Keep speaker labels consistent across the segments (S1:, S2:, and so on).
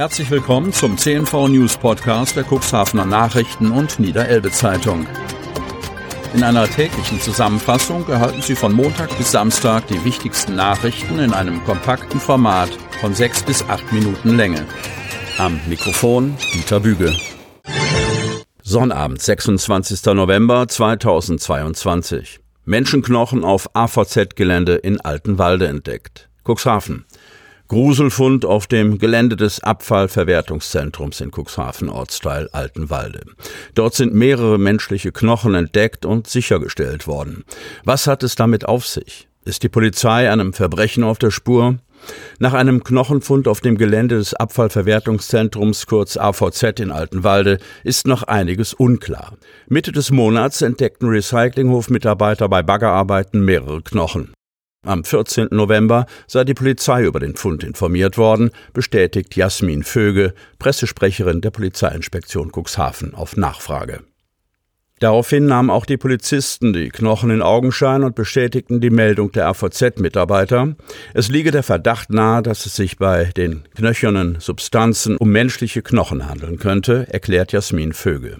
S1: Herzlich willkommen zum CNV News Podcast der Cuxhavener Nachrichten und Niederelbe Zeitung. In einer täglichen Zusammenfassung erhalten Sie von Montag bis Samstag die wichtigsten Nachrichten in einem kompakten Format von sechs bis acht Minuten Länge. Am Mikrofon Dieter Büge. Sonnabend, 26. November 2022. Menschenknochen auf AVZ-Gelände in Altenwalde entdeckt. Cuxhaven. Gruselfund auf dem Gelände des Abfallverwertungszentrums in Cuxhaven, Ortsteil Altenwalde. Dort sind mehrere menschliche Knochen entdeckt und sichergestellt worden. Was hat es damit auf sich? Ist die Polizei einem Verbrechen auf der Spur? Nach einem Knochenfund auf dem Gelände des Abfallverwertungszentrums kurz AVZ in Altenwalde ist noch einiges unklar. Mitte des Monats entdeckten Recyclinghof-Mitarbeiter bei Baggerarbeiten mehrere Knochen. Am 14. November sei die Polizei über den Fund informiert worden, bestätigt Jasmin Vöge, Pressesprecherin der Polizeiinspektion Cuxhaven auf Nachfrage. Daraufhin nahmen auch die Polizisten die Knochen in Augenschein und bestätigten die Meldung der AVZ-Mitarbeiter. Es liege der Verdacht nahe, dass es sich bei den knöchernen Substanzen um menschliche Knochen handeln könnte, erklärt Jasmin Vöge.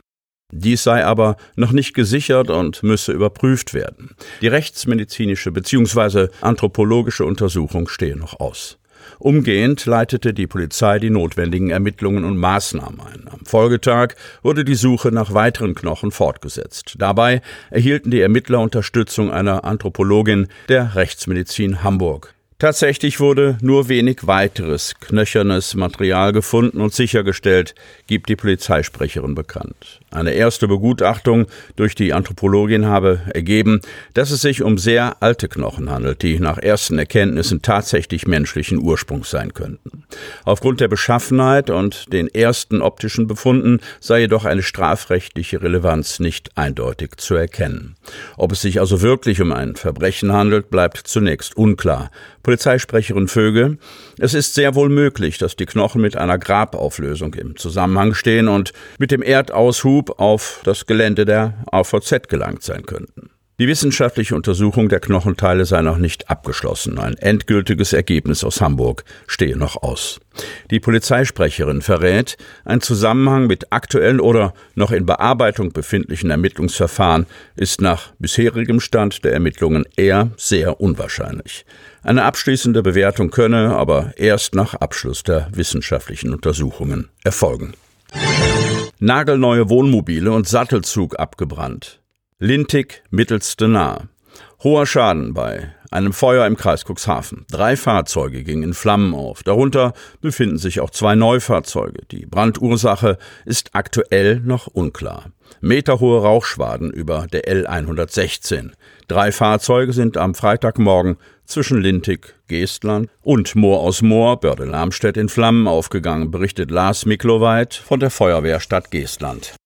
S1: Dies sei aber noch nicht gesichert und müsse überprüft werden. Die rechtsmedizinische bzw. anthropologische Untersuchung stehe noch aus. Umgehend leitete die Polizei die notwendigen Ermittlungen und Maßnahmen ein. Am Folgetag wurde die Suche nach weiteren Knochen fortgesetzt. Dabei erhielten die Ermittler Unterstützung einer Anthropologin der Rechtsmedizin Hamburg. Tatsächlich wurde nur wenig weiteres knöchernes Material gefunden und sichergestellt, gibt die Polizeisprecherin bekannt. Eine erste Begutachtung durch die Anthropologin habe ergeben, dass es sich um sehr alte Knochen handelt, die nach ersten Erkenntnissen tatsächlich menschlichen Ursprungs sein könnten. Aufgrund der Beschaffenheit und den ersten optischen Befunden sei jedoch eine strafrechtliche Relevanz nicht eindeutig zu erkennen. Ob es sich also wirklich um ein Verbrechen handelt, bleibt zunächst unklar. Polizeisprecherin Vöge, es ist sehr wohl möglich, dass die Knochen mit einer Grabauflösung im Zusammenhang stehen und mit dem Erdaushub auf das Gelände der AVZ gelangt sein könnten. Die wissenschaftliche Untersuchung der Knochenteile sei noch nicht abgeschlossen. Ein endgültiges Ergebnis aus Hamburg stehe noch aus. Die Polizeisprecherin verrät, ein Zusammenhang mit aktuellen oder noch in Bearbeitung befindlichen Ermittlungsverfahren ist nach bisherigem Stand der Ermittlungen eher sehr unwahrscheinlich. Eine abschließende Bewertung könne aber erst nach Abschluss der wissenschaftlichen Untersuchungen erfolgen. Nagelneue Wohnmobile und Sattelzug abgebrannt. Lintig mittelste Nahe. Hoher Schaden bei einem Feuer im Kreis Cuxhaven. Drei Fahrzeuge gingen in Flammen auf. Darunter befinden sich auch zwei Neufahrzeuge. Die Brandursache ist aktuell noch unklar. Meterhohe Rauchschwaden über der L116. Drei Fahrzeuge sind am Freitagmorgen zwischen Lintig, Geestland und Moor aus Moor, Börde-Lamstedt in Flammen aufgegangen, berichtet Lars Mikloweit von der Feuerwehrstadt Geestland.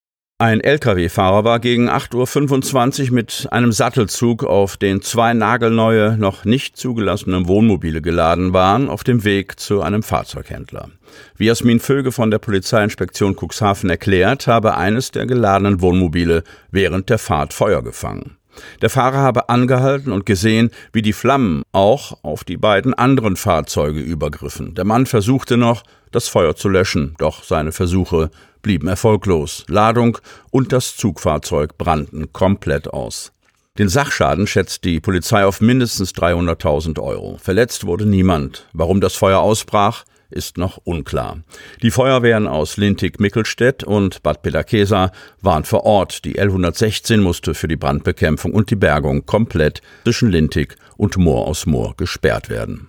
S1: Ein Lkw-Fahrer war gegen 8.25 Uhr mit einem Sattelzug, auf den zwei nagelneue, noch nicht zugelassene Wohnmobile geladen waren, auf dem Weg zu einem Fahrzeughändler. Wie Jasmin Vöge von der Polizeiinspektion Cuxhaven erklärt, habe eines der geladenen Wohnmobile während der Fahrt Feuer gefangen. Der Fahrer habe angehalten und gesehen, wie die Flammen auch auf die beiden anderen Fahrzeuge übergriffen. Der Mann versuchte noch, das Feuer zu löschen, doch seine Versuche blieben erfolglos. Ladung und das Zugfahrzeug brannten komplett aus. Den Sachschaden schätzt die Polizei auf mindestens 300.000 Euro. Verletzt wurde niemand. Warum das Feuer ausbrach, ist noch unklar. Die Feuerwehren aus Lintig-Mickelstedt und Bad Peterkesa waren vor Ort. Die L116 musste für die Brandbekämpfung und die Bergung komplett zwischen Lintig und Moor aus Moor gesperrt werden.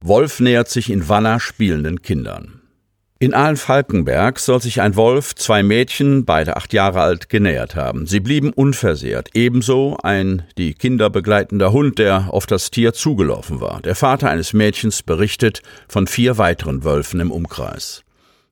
S1: Wolf nähert sich in Wanner spielenden Kindern. In Ahlen-Falkenberg soll sich ein Wolf zwei Mädchen, beide acht Jahre alt, genähert haben. Sie blieben unversehrt. Ebenso ein die Kinder begleitender Hund, der auf das Tier zugelaufen war. Der Vater eines Mädchens berichtet von vier weiteren Wölfen im Umkreis.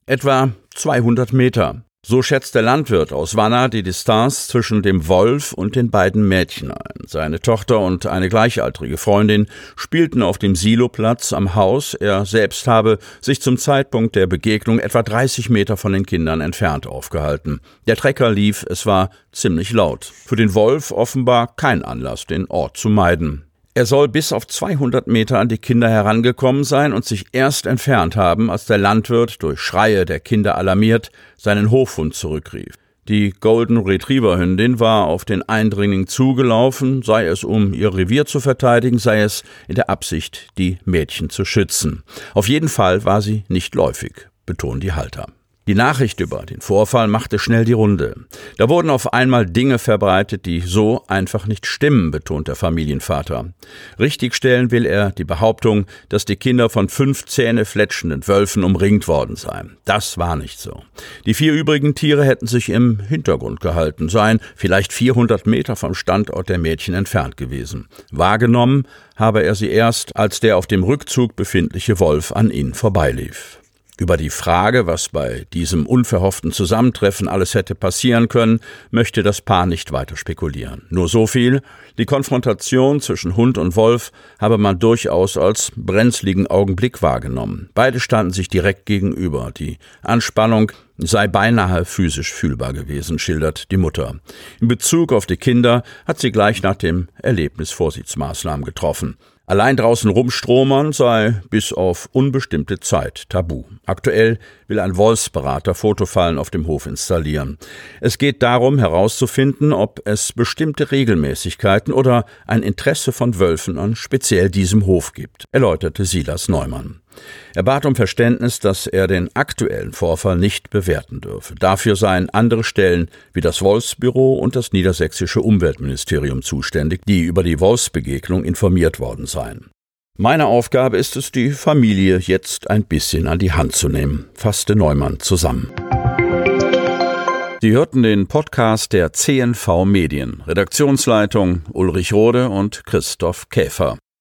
S1: Etwa 200 Meter. So schätzt der Landwirt aus Wanner die Distanz zwischen dem Wolf und den beiden Mädchen ein. Seine Tochter und eine gleichaltrige Freundin spielten auf dem Siloplatz am Haus. Er selbst habe sich zum Zeitpunkt der Begegnung etwa 30 Meter von den Kindern entfernt aufgehalten. Der Trecker lief, es war ziemlich laut. Für den Wolf offenbar kein Anlass, den Ort zu meiden. Er soll bis auf 200 Meter an die Kinder herangekommen sein und sich erst entfernt haben, als der Landwirt durch Schreie der Kinder alarmiert seinen Hofhund zurückrief. Die Golden Retriever Hündin war auf den Eindringling zugelaufen, sei es um ihr Revier zu verteidigen, sei es in der Absicht, die Mädchen zu schützen. Auf jeden Fall war sie nicht läufig, betonen die Halter. Die Nachricht über den Vorfall machte schnell die Runde. Da wurden auf einmal Dinge verbreitet, die so einfach nicht stimmen, betont der Familienvater. Richtigstellen will er die Behauptung, dass die Kinder von fünf zähnefletschenden Wölfen umringt worden seien. Das war nicht so. Die vier übrigen Tiere hätten sich im Hintergrund gehalten, seien vielleicht 400 Meter vom Standort der Mädchen entfernt gewesen. Wahrgenommen habe er sie erst, als der auf dem Rückzug befindliche Wolf an ihnen vorbeilief. Über die Frage, was bei diesem unverhofften Zusammentreffen alles hätte passieren können, möchte das Paar nicht weiter spekulieren. Nur so viel, die Konfrontation zwischen Hund und Wolf habe man durchaus als brenzligen Augenblick wahrgenommen. Beide standen sich direkt gegenüber. Die Anspannung sei beinahe physisch fühlbar gewesen, schildert die Mutter. In Bezug auf die Kinder hat sie gleich nach dem Erlebnis Vorsichtsmaßnahmen getroffen. Allein draußen rumstromern sei bis auf unbestimmte Zeit tabu. Aktuell will ein Wolfsberater Fotofallen auf dem Hof installieren. Es geht darum herauszufinden, ob es bestimmte Regelmäßigkeiten oder ein Interesse von Wölfen an speziell diesem Hof gibt, erläuterte Silas Neumann. Er bat um Verständnis, dass er den aktuellen Vorfall nicht bewerten dürfe. Dafür seien andere Stellen wie das Wolfsbüro und das niedersächsische Umweltministerium zuständig, die über die Wolfsbegegnung informiert worden seien. Meine Aufgabe ist es, die Familie jetzt ein bisschen an die Hand zu nehmen, fasste Neumann zusammen. Sie hörten den Podcast der CNV Medien, Redaktionsleitung Ulrich Rode und Christoph Käfer.